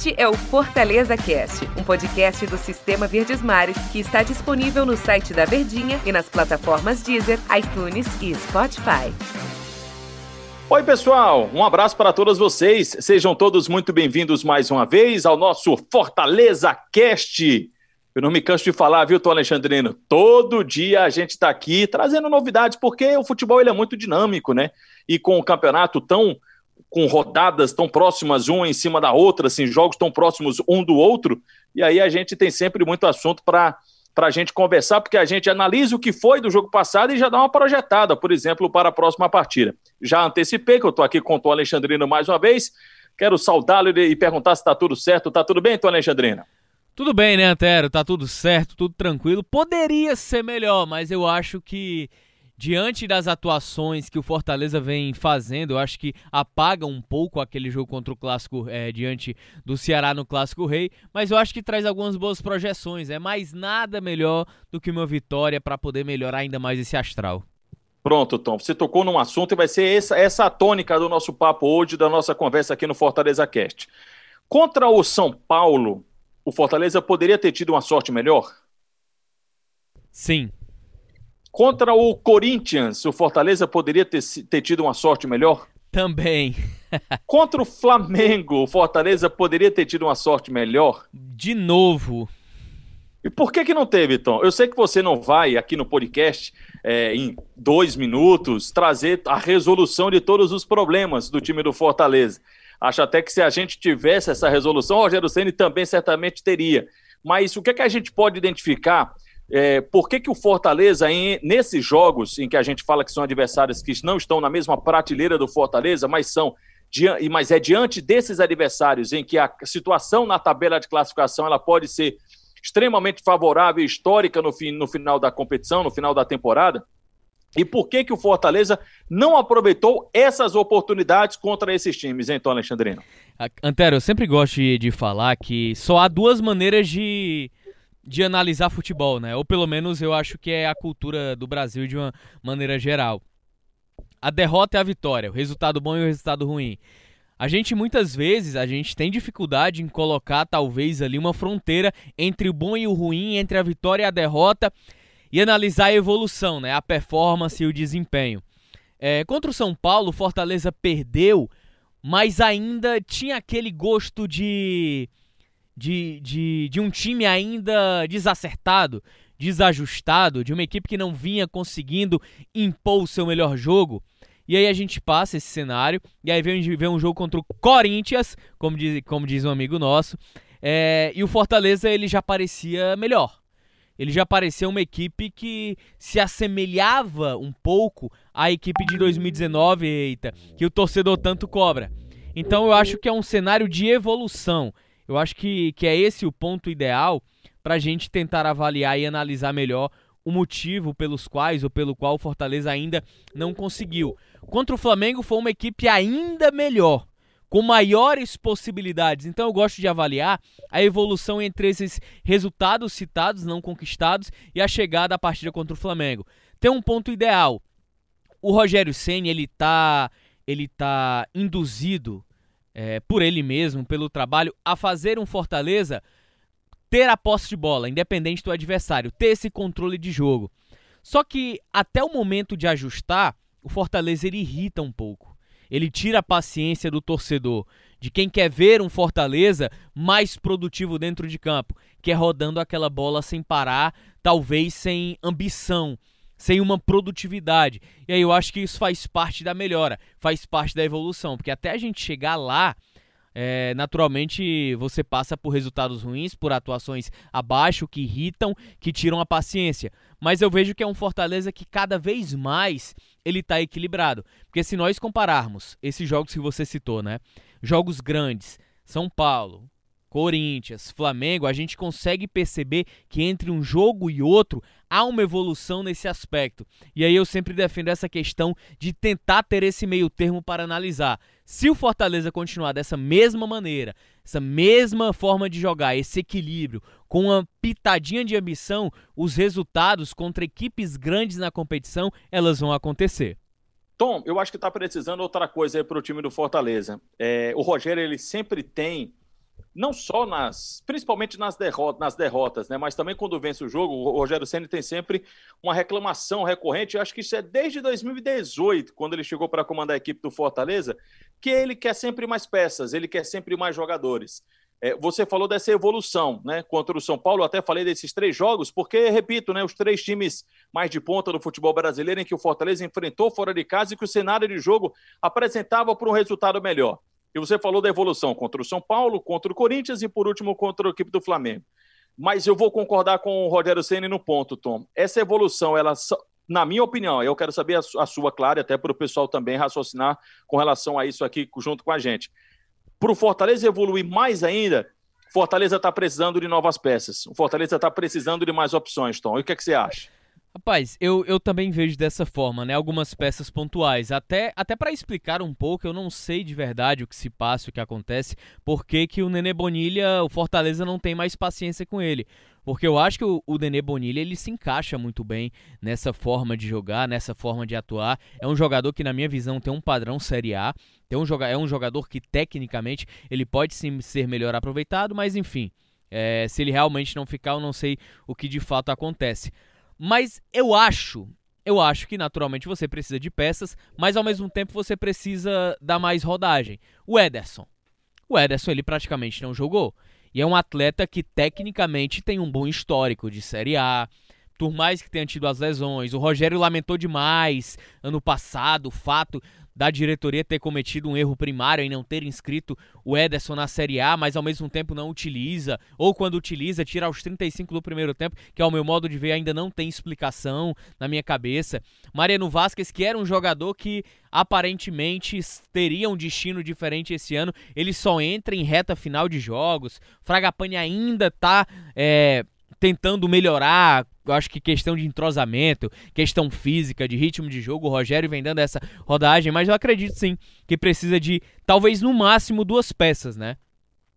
Este é o Fortaleza Cast, um podcast do Sistema Verdes Mares que está disponível no site da Verdinha e nas plataformas Deezer, iTunes e Spotify. Oi, pessoal, um abraço para todos vocês. Sejam todos muito bem-vindos mais uma vez ao nosso Fortaleza Cast. Eu não me canso de falar, viu, Tom Alexandrino? Todo dia a gente está aqui trazendo novidades, porque o futebol ele é muito dinâmico, né? E com o campeonato tão com rodadas tão próximas uma em cima da outra, assim, jogos tão próximos um do outro, e aí a gente tem sempre muito assunto para para a gente conversar, porque a gente analisa o que foi do jogo passado e já dá uma projetada, por exemplo, para a próxima partida. Já antecipei que eu estou aqui com o Tom Alexandrino mais uma vez, quero saudá-lo e perguntar se está tudo certo. Está tudo bem, Tom Alexandrino? Tudo bem, né, Antero? Tá tudo certo, tudo tranquilo. Poderia ser melhor, mas eu acho que diante das atuações que o Fortaleza vem fazendo, eu acho que apaga um pouco aquele jogo contra o Clássico é, diante do Ceará no Clássico Rei, mas eu acho que traz algumas boas projeções. É mais nada melhor do que uma vitória para poder melhorar ainda mais esse astral. Pronto, Tom. Você tocou num assunto e vai ser essa, essa a tônica do nosso papo hoje, da nossa conversa aqui no Fortaleza Cast. Contra o São Paulo, o Fortaleza poderia ter tido uma sorte melhor? Sim. Contra o Corinthians, o Fortaleza poderia ter, ter tido uma sorte melhor? Também. Contra o Flamengo, o Fortaleza poderia ter tido uma sorte melhor? De novo. E por que que não teve, Tom? Eu sei que você não vai aqui no podcast é, em dois minutos trazer a resolução de todos os problemas do time do Fortaleza. Acho até que se a gente tivesse essa resolução, o Rogério Ceni também certamente teria. Mas o que, é que a gente pode identificar? É, por que, que o Fortaleza, em, nesses jogos em que a gente fala que são adversários que não estão na mesma prateleira do Fortaleza, mas são mas é diante desses adversários em que a situação na tabela de classificação ela pode ser extremamente favorável e histórica no, fim, no final da competição, no final da temporada, e por que, que o Fortaleza não aproveitou essas oportunidades contra esses times, hein, Tom Alexandrino? Antero, eu sempre gosto de, falar que só há duas maneiras de, de analisar futebol, né? Ou pelo menos eu acho que é a cultura do Brasil de uma maneira geral. A derrota e a vitória, o resultado bom e o resultado ruim. A gente muitas vezes a gente tem dificuldade em colocar talvez ali uma fronteira entre o bom e o ruim, entre a vitória e a derrota e analisar a evolução, né, a performance e o desempenho. É, contra o São Paulo, o Fortaleza perdeu, mas ainda tinha aquele gosto de, de, de, de um time ainda desacertado, desajustado, de uma equipe que não vinha conseguindo impor o seu melhor jogo. E aí a gente passa esse cenário, e aí vem, vem um jogo contra o Corinthians, como diz, como diz um amigo nosso, é, e o Fortaleza ele já parecia melhor ele já parecia uma equipe que se assemelhava um pouco à equipe de 2019, eita, que o torcedor tanto cobra. Então eu acho que é um cenário de evolução. Eu acho que, que é esse o ponto ideal para a gente tentar avaliar e analisar melhor o motivo pelos quais ou pelo qual o Fortaleza ainda não conseguiu. Contra o Flamengo foi uma equipe ainda melhor com maiores possibilidades. Então eu gosto de avaliar a evolução entre esses resultados citados, não conquistados, e a chegada à partida contra o Flamengo. Tem um ponto ideal. O Rogério Senna, ele tá, ele tá induzido é, por ele mesmo, pelo trabalho, a fazer um Fortaleza ter a posse de bola, independente do adversário, ter esse controle de jogo. Só que até o momento de ajustar, o Fortaleza ele irrita um pouco ele tira a paciência do torcedor, de quem quer ver um Fortaleza mais produtivo dentro de campo, que é rodando aquela bola sem parar, talvez sem ambição, sem uma produtividade. E aí eu acho que isso faz parte da melhora, faz parte da evolução, porque até a gente chegar lá, é, naturalmente você passa por resultados ruins, por atuações abaixo, que irritam, que tiram a paciência. Mas eu vejo que é um Fortaleza que cada vez mais ele está equilibrado. Porque se nós compararmos esses jogos que você citou, né? Jogos grandes, São Paulo, Corinthians, Flamengo, a gente consegue perceber que entre um jogo e outro há uma evolução nesse aspecto. E aí eu sempre defendo essa questão de tentar ter esse meio termo para analisar. Se o Fortaleza continuar dessa mesma maneira, essa mesma forma de jogar, esse equilíbrio, com uma pitadinha de ambição, os resultados contra equipes grandes na competição, elas vão acontecer. Tom, eu acho que está precisando outra coisa aí para o time do Fortaleza. É, o Rogério ele sempre tem não só nas, principalmente nas, derrotas, nas derrotas, né? Mas também quando vence o jogo, o Rogério Ceni tem sempre uma reclamação recorrente. Eu acho que isso é desde 2018, quando ele chegou para comandar a equipe do Fortaleza, que ele quer sempre mais peças, ele quer sempre mais jogadores. É, você falou dessa evolução, né? Contra o São Paulo, eu até falei desses três jogos, porque, repito, né? Os três times mais de ponta do futebol brasileiro em que o Fortaleza enfrentou fora de casa e que o cenário de jogo apresentava para um resultado melhor. E você falou da evolução contra o São Paulo, contra o Corinthians e, por último, contra a equipe do Flamengo. Mas eu vou concordar com o Rogério Senna no ponto, Tom. Essa evolução, ela, na minha opinião, eu quero saber a sua, clara, até para o pessoal também raciocinar com relação a isso aqui junto com a gente. Para o Fortaleza evoluir mais ainda, Fortaleza está precisando de novas peças. O Fortaleza está precisando de mais opções, Tom. E o que, é que você acha? Rapaz, eu, eu também vejo dessa forma, né? Algumas peças pontuais. Até, até para explicar um pouco, eu não sei de verdade o que se passa, o que acontece, por que, que o Nenê Bonilha, o Fortaleza não tem mais paciência com ele. Porque eu acho que o, o Nenê Bonilha ele se encaixa muito bem nessa forma de jogar, nessa forma de atuar. É um jogador que, na minha visão, tem um padrão Série A. Tem um, é um jogador que, tecnicamente, ele pode sim ser melhor aproveitado, mas enfim. É, se ele realmente não ficar, eu não sei o que de fato acontece. Mas eu acho, eu acho que naturalmente você precisa de peças, mas ao mesmo tempo você precisa dar mais rodagem. O Ederson. O Ederson ele praticamente não jogou. E é um atleta que tecnicamente tem um bom histórico de Série A. Por mais que tenha tido as lesões, o Rogério lamentou demais ano passado o fato da diretoria ter cometido um erro primário em não ter inscrito o Ederson na Série A, mas ao mesmo tempo não utiliza, ou quando utiliza, tira aos 35 do primeiro tempo, que ao meu modo de ver ainda não tem explicação na minha cabeça. Mariano Vasquez, que era um jogador que aparentemente teria um destino diferente esse ano, ele só entra em reta final de jogos. Fragapane ainda tá. É, tentando melhorar, eu acho que questão de entrosamento, questão física, de ritmo de jogo, o Rogério vem dando essa rodagem, mas eu acredito sim que precisa de talvez no máximo duas peças, né?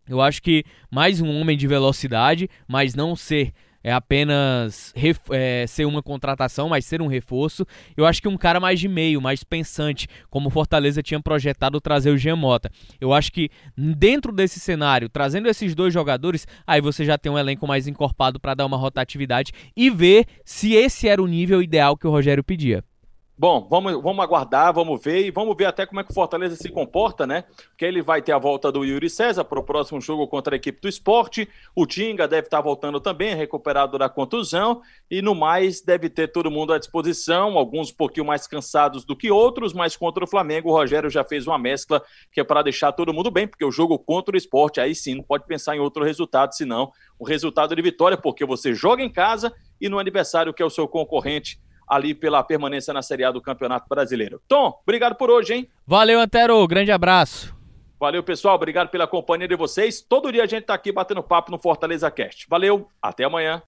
Eu acho que mais um homem de velocidade, mas não ser é apenas é, ser uma contratação, mas ser um reforço. Eu acho que um cara mais de meio, mais pensante, como o Fortaleza tinha projetado trazer o Jean Mota. Eu acho que dentro desse cenário, trazendo esses dois jogadores, aí você já tem um elenco mais encorpado para dar uma rotatividade e ver se esse era o nível ideal que o Rogério pedia. Bom, vamos, vamos aguardar, vamos ver e vamos ver até como é que o Fortaleza se comporta, né? Porque ele vai ter a volta do Yuri César para o próximo jogo contra a equipe do esporte. O Tinga deve estar voltando também, recuperado da contusão. E no mais, deve ter todo mundo à disposição, alguns um pouquinho mais cansados do que outros, mas contra o Flamengo, o Rogério já fez uma mescla que é para deixar todo mundo bem, porque o jogo contra o esporte, aí sim, não pode pensar em outro resultado, senão o resultado de vitória, porque você joga em casa e no aniversário que é o seu concorrente ali pela permanência na Série A do Campeonato Brasileiro. Tom, obrigado por hoje, hein? Valeu, Antero. Grande abraço. Valeu, pessoal. Obrigado pela companhia de vocês. Todo dia a gente está aqui batendo papo no Fortaleza Cast. Valeu, até amanhã.